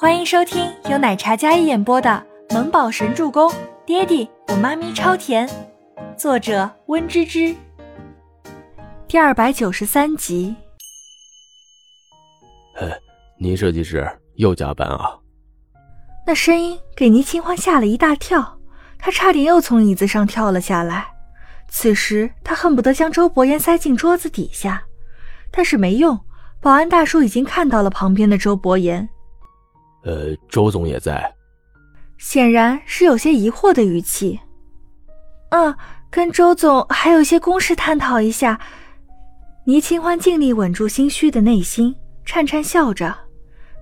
欢迎收听由奶茶嘉一演播的《萌宝神助攻》，爹地我妈咪超甜，作者温芝芝。第二百九十三集。嘿，倪设计师又加班啊？那声音给倪清欢吓了一大跳，他差点又从椅子上跳了下来。此时他恨不得将周伯言塞进桌子底下，但是没用。保安大叔已经看到了旁边的周伯言。呃，周总也在，显然是有些疑惑的语气。嗯，跟周总还有些公事探讨一下。倪清欢尽力稳住心虚的内心，颤颤笑着。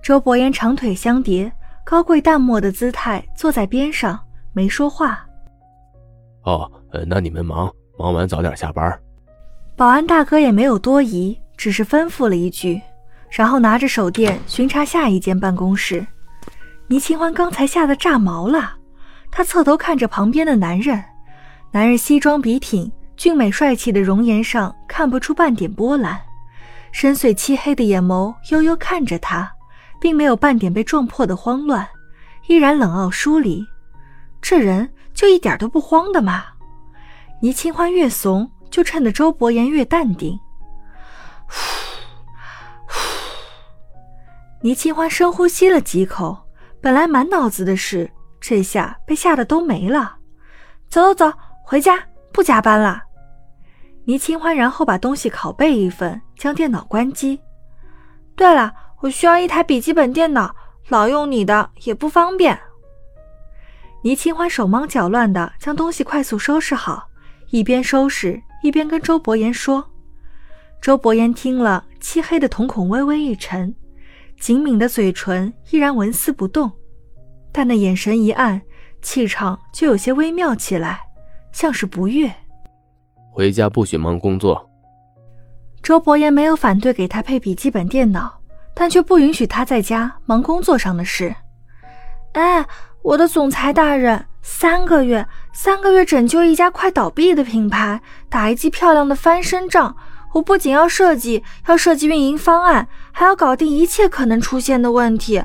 周伯言长腿相叠，高贵淡漠的姿态，坐在边上没说话。哦，呃，那你们忙，忙完早点下班。保安大哥也没有多疑。只是吩咐了一句，然后拿着手电巡查下一间办公室。倪清欢刚才吓得炸毛了，他侧头看着旁边的男人，男人西装笔挺，俊美帅气的容颜上看不出半点波澜，深邃漆黑的眼眸悠悠看着他，并没有半点被撞破的慌乱，依然冷傲疏离。这人就一点都不慌的嘛？倪清欢越怂，就衬得周伯言越淡定。倪清欢深呼吸了几口，本来满脑子的事，这下被吓得都没了。走走走，回家不加班了。倪清欢然后把东西拷贝一份，将电脑关机。对了，我需要一台笔记本电脑，老用你的也不方便。倪清欢手忙脚乱的将东西快速收拾好，一边收拾一边跟周伯言说。周伯言听了，漆黑的瞳孔微微一沉。紧抿的嘴唇依然纹丝不动，但那眼神一暗，气场就有些微妙起来，像是不悦。回家不许忙工作。周伯言没有反对给他配笔记本电脑，但却不允许他在家忙工作上的事。哎，我的总裁大人，三个月，三个月拯救一家快倒闭的品牌，打一记漂亮的翻身仗。我不仅要设计，要设计运营方案，还要搞定一切可能出现的问题。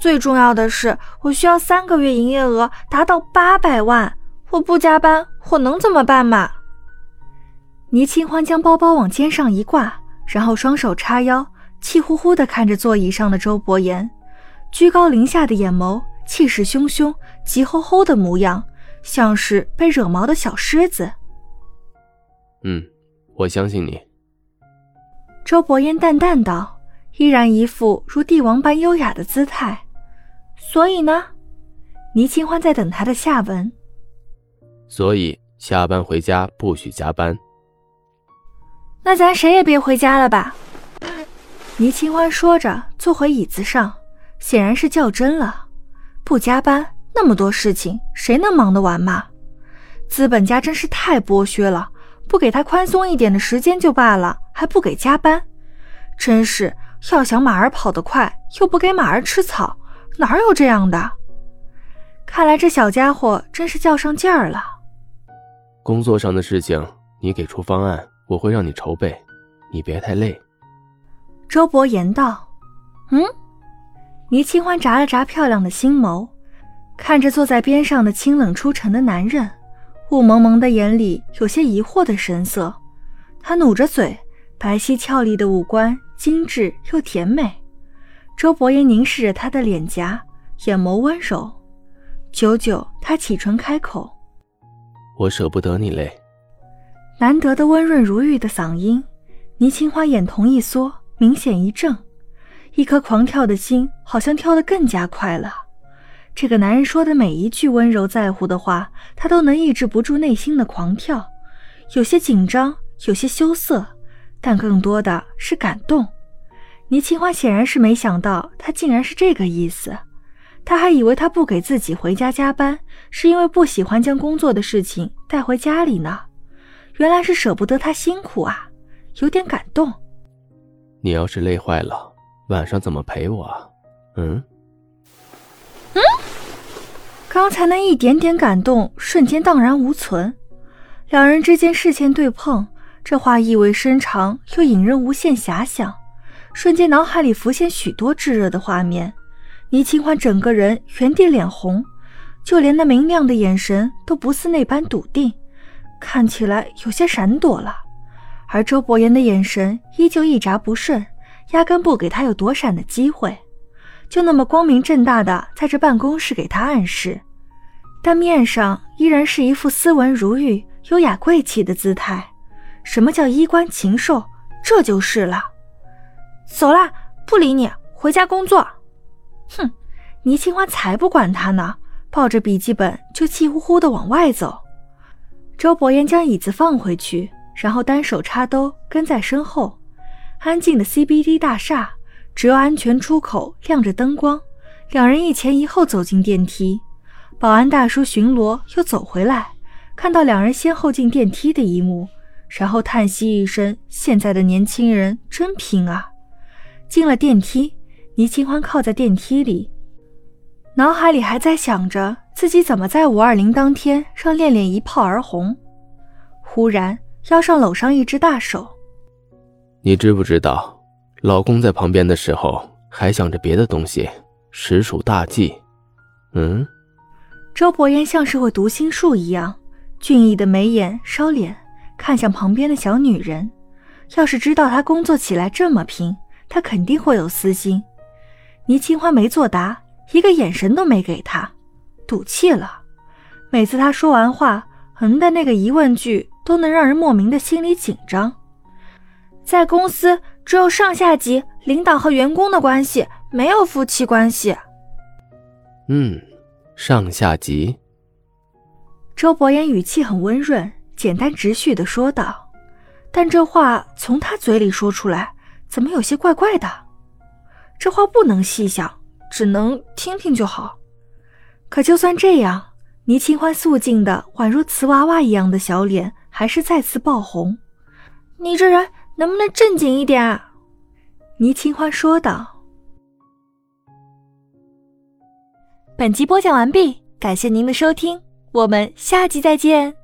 最重要的是，我需要三个月营业额达到八百万。我不加班，我能怎么办嘛？倪清欢将包包往肩上一挂，然后双手叉腰，气呼呼地看着座椅上的周伯言，居高临下的眼眸，气势汹汹，急吼吼的模样，像是被惹毛的小狮子。嗯，我相信你。周伯言淡淡道，依然一副如帝王般优雅的姿态。所以呢，倪清欢在等他的下文。所以下班回家不许加班。那咱谁也别回家了吧？倪清欢说着，坐回椅子上，显然是较真了。不加班，那么多事情，谁能忙得完嘛？资本家真是太剥削了。不给他宽松一点的时间就罢了，还不给加班，真是要想马儿跑得快，又不给马儿吃草，哪有这样的？看来这小家伙真是较上劲儿了。工作上的事情，你给出方案，我会让你筹备，你别太累。周伯言道：“嗯。”倪清欢眨了眨漂亮的星眸，看着坐在边上的清冷出尘的男人。雾蒙蒙的眼里有些疑惑的神色，他努着嘴，白皙俏丽的五官精致又甜美。周伯言凝视着她的脸颊，眼眸温柔。久久，他启唇开口：“我舍不得你嘞。”难得的温润如玉的嗓音，倪清华眼瞳一缩，明显一怔，一颗狂跳的心好像跳得更加快了。这个男人说的每一句温柔在乎的话，他都能抑制不住内心的狂跳，有些紧张，有些羞涩，但更多的是感动。倪清欢显然是没想到他竟然是这个意思，他还以为他不给自己回家加班，是因为不喜欢将工作的事情带回家里呢，原来是舍不得他辛苦啊，有点感动。你要是累坏了，晚上怎么陪我啊？嗯？嗯，刚才那一点点感动瞬间荡然无存，两人之间视线对碰，这话意味深长又引人无限遐想，瞬间脑海里浮现许多炙热的画面，倪清欢整个人原地脸红，就连那明亮的眼神都不似那般笃定，看起来有些闪躲了。而周伯言的眼神依旧一眨不顺，压根不给他有躲闪的机会，就那么光明正大的在这办公室给他暗示，但面上依然是一副斯文如玉、优雅贵气的姿态。什么叫衣冠禽兽？这就是了。走啦，不理你，回家工作。哼，倪清欢才不管他呢，抱着笔记本就气呼呼的往外走。周伯言将椅子放回去，然后单手插兜跟在身后。安静的 CBD 大厦，只有安全出口亮着灯光。两人一前一后走进电梯，保安大叔巡逻又走回来，看到两人先后进电梯的一幕，然后叹息一声：“现在的年轻人真拼啊！”进了电梯。倪清欢靠在电梯里，脑海里还在想着自己怎么在五二零当天让恋恋一炮而红。忽然腰上搂上一只大手，你知不知道，老公在旁边的时候还想着别的东西，实属大忌。嗯，周伯言像是会读心术一样，俊逸的眉眼收敛，看向旁边的小女人。要是知道他工作起来这么拼，他肯定会有私心。倪清欢没作答，一个眼神都没给他，赌气了。每次他说完话，横的那个疑问句都能让人莫名的心里紧张。在公司，只有上下级、领导和员工的关系，没有夫妻关系。嗯，上下级。周伯言语气很温润，简单直叙的说道，但这话从他嘴里说出来，怎么有些怪怪的？这话不能细想，只能听听就好。可就算这样，倪清欢素净的宛如瓷娃娃一样的小脸还是再次爆红。你这人能不能正经一点？啊？倪清欢说道。本集播讲完毕，感谢您的收听，我们下集再见。